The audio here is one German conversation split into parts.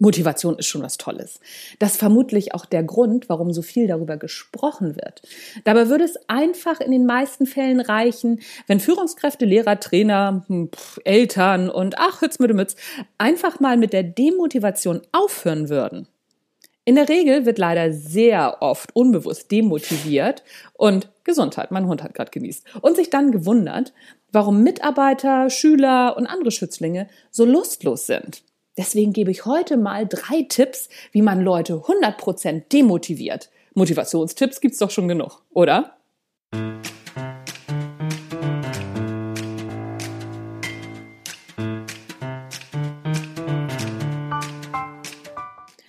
Motivation ist schon was Tolles. Das vermutlich auch der Grund, warum so viel darüber gesprochen wird. Dabei würde es einfach in den meisten Fällen reichen, wenn Führungskräfte, Lehrer, Trainer, hm, Eltern und ach, Hütz mit Mütz einfach mal mit der Demotivation aufhören würden. In der Regel wird leider sehr oft unbewusst demotiviert und Gesundheit, mein Hund hat gerade genießt, und sich dann gewundert, warum Mitarbeiter, Schüler und andere Schützlinge so lustlos sind. Deswegen gebe ich heute mal drei Tipps, wie man Leute 100% demotiviert. Motivationstipps gibt's doch schon genug, oder?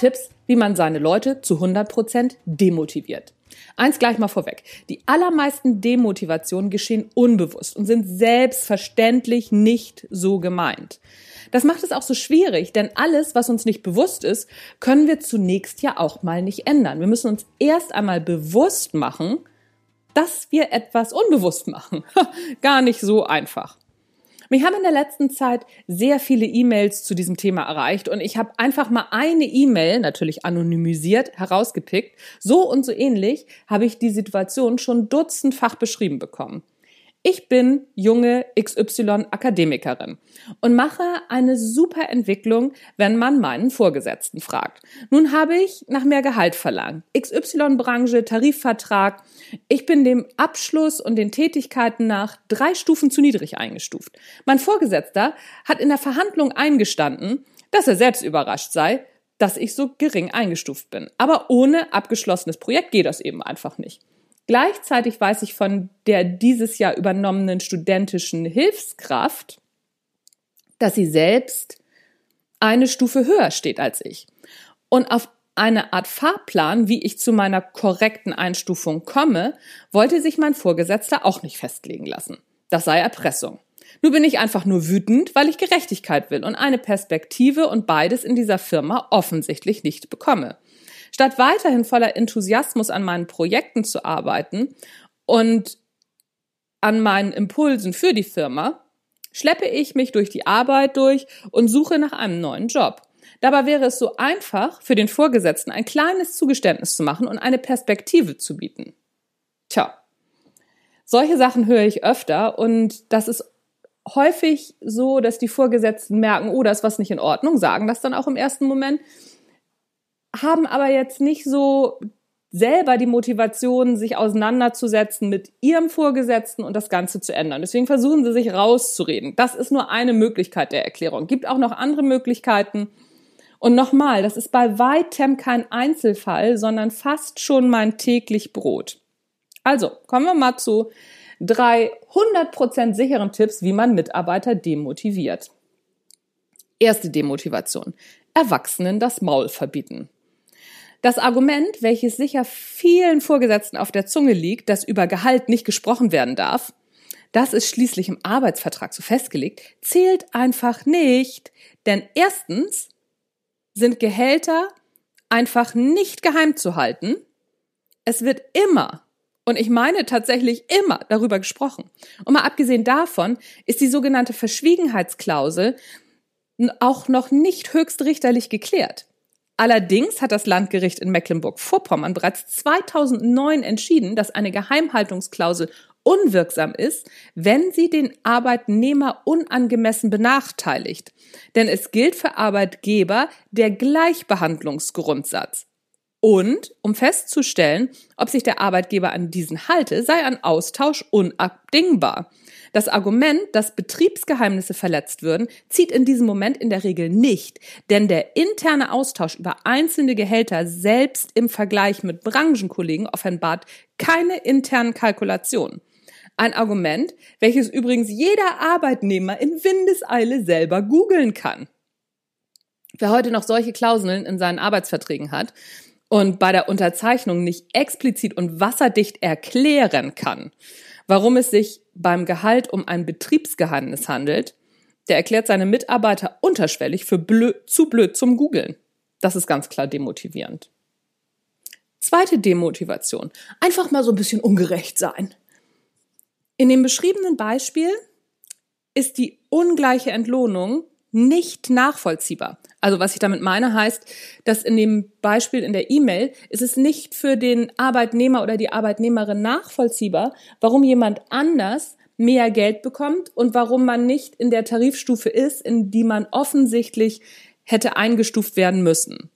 Tipps, wie man seine Leute zu 100% demotiviert. Eins gleich mal vorweg. Die allermeisten Demotivationen geschehen unbewusst und sind selbstverständlich nicht so gemeint. Das macht es auch so schwierig, denn alles, was uns nicht bewusst ist, können wir zunächst ja auch mal nicht ändern. Wir müssen uns erst einmal bewusst machen, dass wir etwas unbewusst machen. Gar nicht so einfach. Mich haben in der letzten Zeit sehr viele E-Mails zu diesem Thema erreicht und ich habe einfach mal eine E-Mail, natürlich anonymisiert, herausgepickt. So und so ähnlich habe ich die Situation schon dutzendfach beschrieben bekommen. Ich bin junge XY Akademikerin und mache eine super Entwicklung, wenn man meinen Vorgesetzten fragt. Nun habe ich nach mehr Gehalt verlangt. XY Branche, Tarifvertrag. Ich bin dem Abschluss und den Tätigkeiten nach drei Stufen zu niedrig eingestuft. Mein Vorgesetzter hat in der Verhandlung eingestanden, dass er selbst überrascht sei, dass ich so gering eingestuft bin. Aber ohne abgeschlossenes Projekt geht das eben einfach nicht. Gleichzeitig weiß ich von der dieses Jahr übernommenen studentischen Hilfskraft, dass sie selbst eine Stufe höher steht als ich. Und auf eine Art Fahrplan, wie ich zu meiner korrekten Einstufung komme, wollte sich mein Vorgesetzter auch nicht festlegen lassen. Das sei Erpressung. Nur bin ich einfach nur wütend, weil ich Gerechtigkeit will und eine Perspektive und beides in dieser Firma offensichtlich nicht bekomme. Statt weiterhin voller Enthusiasmus an meinen Projekten zu arbeiten und an meinen Impulsen für die Firma, schleppe ich mich durch die Arbeit durch und suche nach einem neuen Job. Dabei wäre es so einfach, für den Vorgesetzten ein kleines Zugeständnis zu machen und eine Perspektive zu bieten. Tja, solche Sachen höre ich öfter und das ist häufig so, dass die Vorgesetzten merken, oh, da ist was nicht in Ordnung, sagen das dann auch im ersten Moment haben aber jetzt nicht so selber die Motivation, sich auseinanderzusetzen mit ihrem Vorgesetzten und das Ganze zu ändern. Deswegen versuchen sie sich rauszureden. Das ist nur eine Möglichkeit der Erklärung. Gibt auch noch andere Möglichkeiten. Und nochmal, das ist bei weitem kein Einzelfall, sondern fast schon mein täglich Brot. Also, kommen wir mal zu drei 100% sicheren Tipps, wie man Mitarbeiter demotiviert. Erste Demotivation. Erwachsenen das Maul verbieten. Das Argument, welches sicher vielen Vorgesetzten auf der Zunge liegt, dass über Gehalt nicht gesprochen werden darf, das ist schließlich im Arbeitsvertrag so festgelegt, zählt einfach nicht. Denn erstens sind Gehälter einfach nicht geheim zu halten. Es wird immer, und ich meine tatsächlich immer darüber gesprochen. Und mal abgesehen davon ist die sogenannte Verschwiegenheitsklausel auch noch nicht höchstrichterlich geklärt. Allerdings hat das Landgericht in Mecklenburg-Vorpommern bereits 2009 entschieden, dass eine Geheimhaltungsklausel unwirksam ist, wenn sie den Arbeitnehmer unangemessen benachteiligt. Denn es gilt für Arbeitgeber der Gleichbehandlungsgrundsatz. Und um festzustellen, ob sich der Arbeitgeber an diesen halte, sei ein Austausch unabdingbar. Das Argument, dass Betriebsgeheimnisse verletzt würden, zieht in diesem Moment in der Regel nicht, denn der interne Austausch über einzelne Gehälter selbst im Vergleich mit Branchenkollegen offenbart keine internen Kalkulationen. Ein Argument, welches übrigens jeder Arbeitnehmer in Windeseile selber googeln kann. Wer heute noch solche Klauseln in seinen Arbeitsverträgen hat und bei der Unterzeichnung nicht explizit und wasserdicht erklären kann, warum es sich beim Gehalt um ein Betriebsgeheimnis handelt, der erklärt seine Mitarbeiter unterschwellig für blöd, zu blöd zum Googeln. Das ist ganz klar demotivierend. Zweite Demotivation. Einfach mal so ein bisschen ungerecht sein. In dem beschriebenen Beispiel ist die ungleiche Entlohnung nicht nachvollziehbar. Also was ich damit meine, heißt, dass in dem Beispiel in der E-Mail ist es nicht für den Arbeitnehmer oder die Arbeitnehmerin nachvollziehbar, warum jemand anders mehr Geld bekommt und warum man nicht in der Tarifstufe ist, in die man offensichtlich hätte eingestuft werden müssen.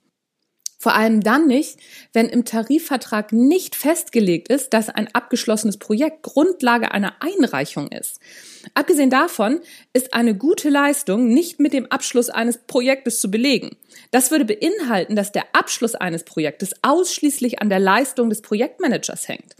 Vor allem dann nicht, wenn im Tarifvertrag nicht festgelegt ist, dass ein abgeschlossenes Projekt Grundlage einer Einreichung ist. Abgesehen davon ist eine gute Leistung nicht mit dem Abschluss eines Projektes zu belegen. Das würde beinhalten, dass der Abschluss eines Projektes ausschließlich an der Leistung des Projektmanagers hängt.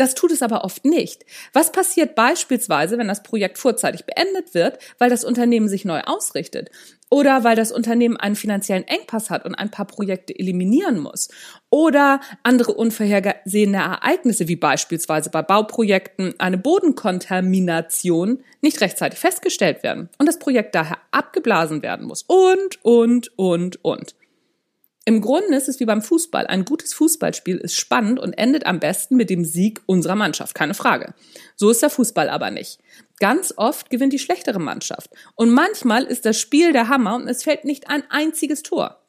Das tut es aber oft nicht. Was passiert beispielsweise, wenn das Projekt vorzeitig beendet wird, weil das Unternehmen sich neu ausrichtet? Oder weil das Unternehmen einen finanziellen Engpass hat und ein paar Projekte eliminieren muss? Oder andere unvorhergesehene Ereignisse, wie beispielsweise bei Bauprojekten eine Bodenkontamination nicht rechtzeitig festgestellt werden und das Projekt daher abgeblasen werden muss? Und, und, und, und. Im Grunde ist es wie beim Fußball. Ein gutes Fußballspiel ist spannend und endet am besten mit dem Sieg unserer Mannschaft, keine Frage. So ist der Fußball aber nicht. Ganz oft gewinnt die schlechtere Mannschaft. Und manchmal ist das Spiel der Hammer und es fällt nicht ein einziges Tor.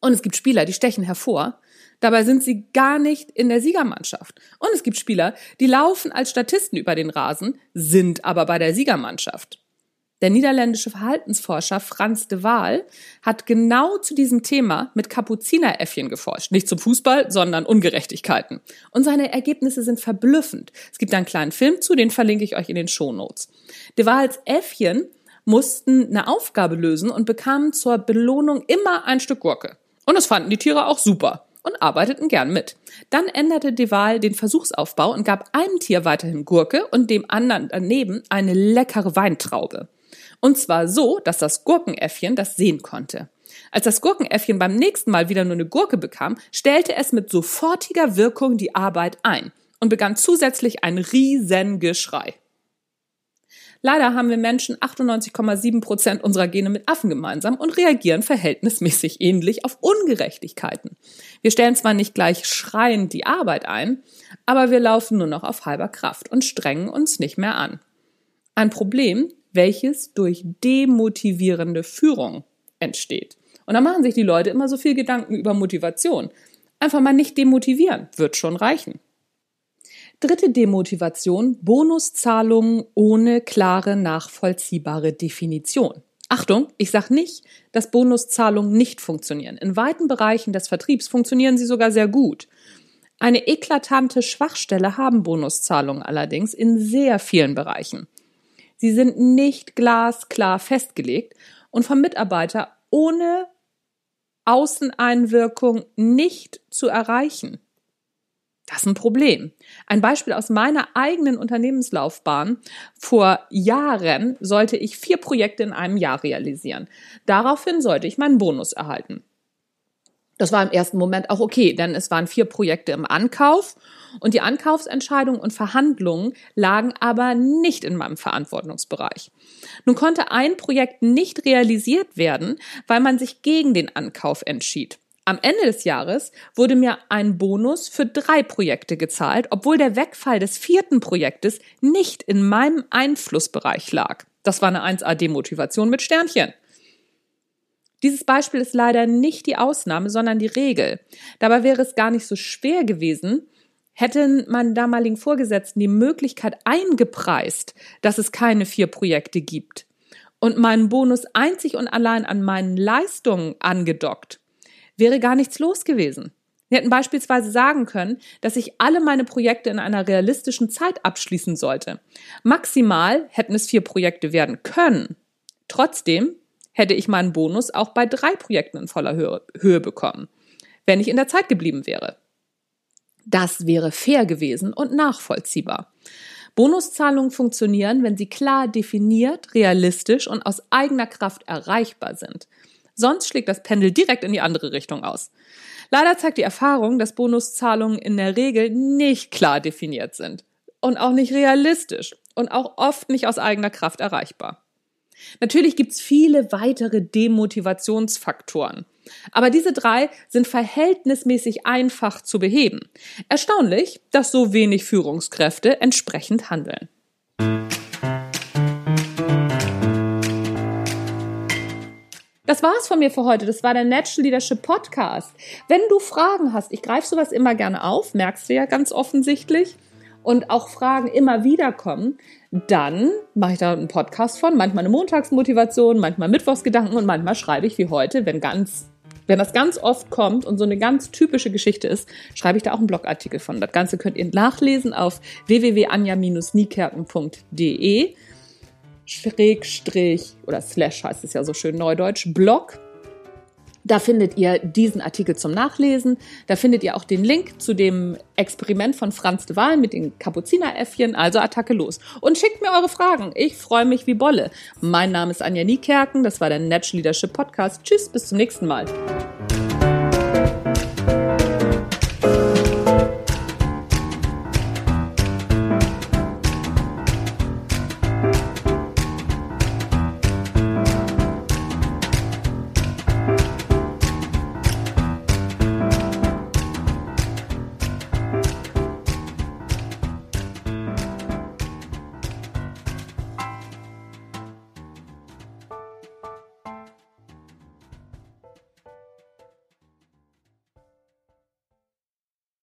Und es gibt Spieler, die stechen hervor. Dabei sind sie gar nicht in der Siegermannschaft. Und es gibt Spieler, die laufen als Statisten über den Rasen, sind aber bei der Siegermannschaft. Der niederländische Verhaltensforscher Franz de Waal hat genau zu diesem Thema mit Kapuzineräffchen geforscht. Nicht zum Fußball, sondern Ungerechtigkeiten. Und seine Ergebnisse sind verblüffend. Es gibt einen kleinen Film zu, den verlinke ich euch in den Shownotes. De Waals Äffchen mussten eine Aufgabe lösen und bekamen zur Belohnung immer ein Stück Gurke. Und das fanden die Tiere auch super und arbeiteten gern mit. Dann änderte De Waal den Versuchsaufbau und gab einem Tier weiterhin Gurke und dem anderen daneben eine leckere Weintraube. Und zwar so, dass das Gurkenäffchen das sehen konnte. Als das Gurkenäffchen beim nächsten Mal wieder nur eine Gurke bekam, stellte es mit sofortiger Wirkung die Arbeit ein und begann zusätzlich ein Riesengeschrei. Leider haben wir Menschen 98,7 Prozent unserer Gene mit Affen gemeinsam und reagieren verhältnismäßig ähnlich auf Ungerechtigkeiten. Wir stellen zwar nicht gleich schreiend die Arbeit ein, aber wir laufen nur noch auf halber Kraft und strengen uns nicht mehr an. Ein Problem, welches durch demotivierende Führung entsteht. Und da machen sich die Leute immer so viel Gedanken über Motivation. Einfach mal nicht demotivieren, wird schon reichen. Dritte Demotivation, Bonuszahlungen ohne klare, nachvollziehbare Definition. Achtung, ich sage nicht, dass Bonuszahlungen nicht funktionieren. In weiten Bereichen des Vertriebs funktionieren sie sogar sehr gut. Eine eklatante Schwachstelle haben Bonuszahlungen allerdings in sehr vielen Bereichen. Sie sind nicht glasklar festgelegt und vom Mitarbeiter ohne Außeneinwirkung nicht zu erreichen. Das ist ein Problem. Ein Beispiel aus meiner eigenen Unternehmenslaufbahn. Vor Jahren sollte ich vier Projekte in einem Jahr realisieren. Daraufhin sollte ich meinen Bonus erhalten. Das war im ersten Moment auch okay, denn es waren vier Projekte im Ankauf und die Ankaufsentscheidungen und Verhandlungen lagen aber nicht in meinem Verantwortungsbereich. Nun konnte ein Projekt nicht realisiert werden, weil man sich gegen den Ankauf entschied. Am Ende des Jahres wurde mir ein Bonus für drei Projekte gezahlt, obwohl der Wegfall des vierten Projektes nicht in meinem Einflussbereich lag. Das war eine 1A-Demotivation mit Sternchen. Dieses Beispiel ist leider nicht die Ausnahme, sondern die Regel. Dabei wäre es gar nicht so schwer gewesen, hätten meine damaligen Vorgesetzten die Möglichkeit eingepreist, dass es keine vier Projekte gibt und meinen Bonus einzig und allein an meinen Leistungen angedockt, wäre gar nichts los gewesen. Wir hätten beispielsweise sagen können, dass ich alle meine Projekte in einer realistischen Zeit abschließen sollte. Maximal hätten es vier Projekte werden können. Trotzdem hätte ich meinen Bonus auch bei drei Projekten in voller Höhe, Höhe bekommen, wenn ich in der Zeit geblieben wäre. Das wäre fair gewesen und nachvollziehbar. Bonuszahlungen funktionieren, wenn sie klar definiert, realistisch und aus eigener Kraft erreichbar sind. Sonst schlägt das Pendel direkt in die andere Richtung aus. Leider zeigt die Erfahrung, dass Bonuszahlungen in der Regel nicht klar definiert sind und auch nicht realistisch und auch oft nicht aus eigener Kraft erreichbar. Natürlich gibt's viele weitere Demotivationsfaktoren. Aber diese drei sind verhältnismäßig einfach zu beheben. Erstaunlich, dass so wenig Führungskräfte entsprechend handeln. Das war's von mir für heute. Das war der Natural Leadership Podcast. Wenn du Fragen hast, ich greife sowas immer gerne auf, merkst du ja ganz offensichtlich, und auch Fragen immer wieder kommen, dann mache ich da einen Podcast von, manchmal eine Montagsmotivation, manchmal Mittwochsgedanken und manchmal schreibe ich wie heute, wenn ganz wenn das ganz oft kommt und so eine ganz typische Geschichte ist, schreibe ich da auch einen Blogartikel von. Das Ganze könnt ihr nachlesen auf www.anja-niekerken.de Schrägstrich oder Slash heißt es ja so schön neudeutsch, Blog. Da findet ihr diesen Artikel zum Nachlesen. Da findet ihr auch den Link zu dem Experiment von Franz de Waal mit den Kapuzineräffchen. Also Attacke los. Und schickt mir eure Fragen. Ich freue mich wie Bolle. Mein Name ist Anja Niekerken. Das war der Natural Leadership Podcast. Tschüss, bis zum nächsten Mal.